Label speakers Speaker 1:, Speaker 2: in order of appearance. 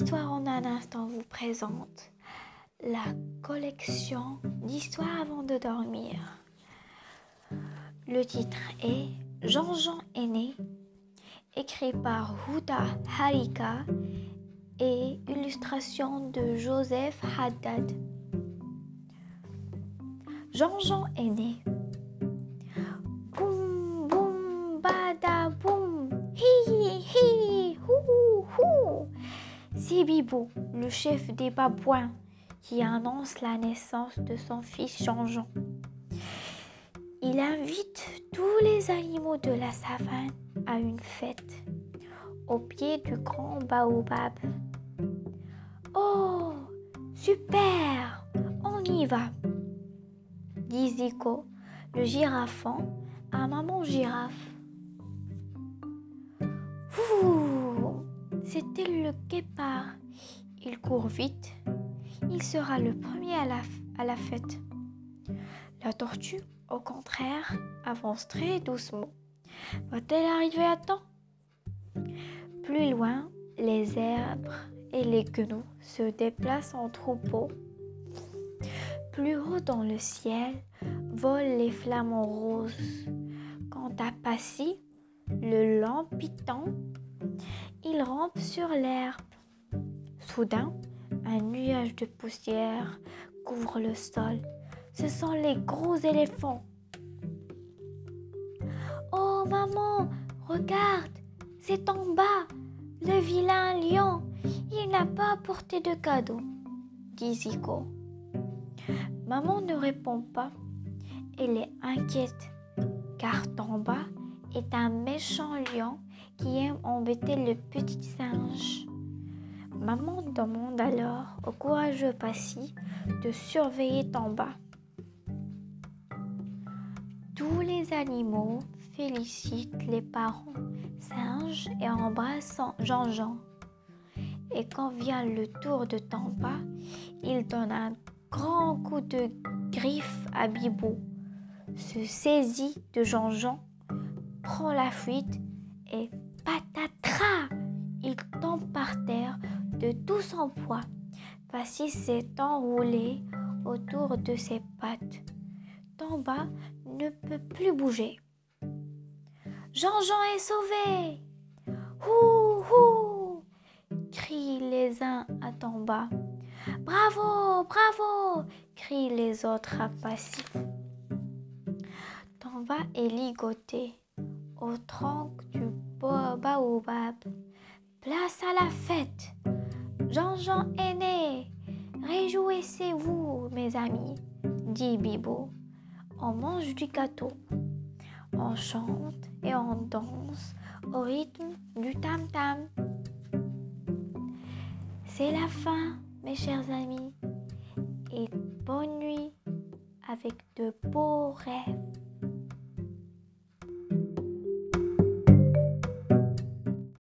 Speaker 1: Histoire en un instant vous présente la collection d'histoires avant de dormir. Le titre est Jean-Jean aîné, écrit par Huda Harika et illustration de Joseph Haddad. Jean-Jean. Boum, Bibou, le chef des babouins, qui annonce la naissance de son fils Jean-Jean. Il invite tous les animaux de la savane à une fête au pied du grand baobab. Oh, super, on y va, dit Zico, le girafon, à maman girafe. C'était le guépard. Il court vite. Il sera le premier à la, fête. La tortue, au contraire, avance très doucement. Va-t-elle arriver à temps? Plus loin, les zèbres et les gnous se déplacent en troupeau. Plus haut dans le ciel volent les flamants roses. Quant à Passy, le lampiton, il sur l'herbe. Soudain, un nuage de poussière couvre le sol. Ce sont les gros éléphants. Oh maman, regarde, c'est en bas, le vilain lion. Il n'a pas apporté de cadeau, dit Zico. Maman ne répond pas. Elle est inquiète, car Tamba est un méchant lion qui aime embêter le petit singe. Maman demande alors au courageux Passy de surveiller Tamba. Tous les animaux félicitent les parents singes et embrassent Jean-Jean. Et quand vient le tour de Tamba, il donne un grand coup de griffe à Bibou, se saisit de Jean-Jean, prend la fuite et patatras, il tombe par terre de tout son poids. Passy s'est enroulé autour de ses pattes. Tamba ne peut plus bouger. Jean-Jean est sauvé Hou crient les uns à Tamba. Bravo, bravo crient les autres à Passy. Tamba est ligoté au tronc du baobab. Place à la fête Jean-Jean est né Réjouissez-vous, mes amis, dit Bibo. On mange du gâteau. On chante et on danse au rythme du tam-tam. C'est la fin, mes chers amis, et bonne nuit avec de beaux rêves.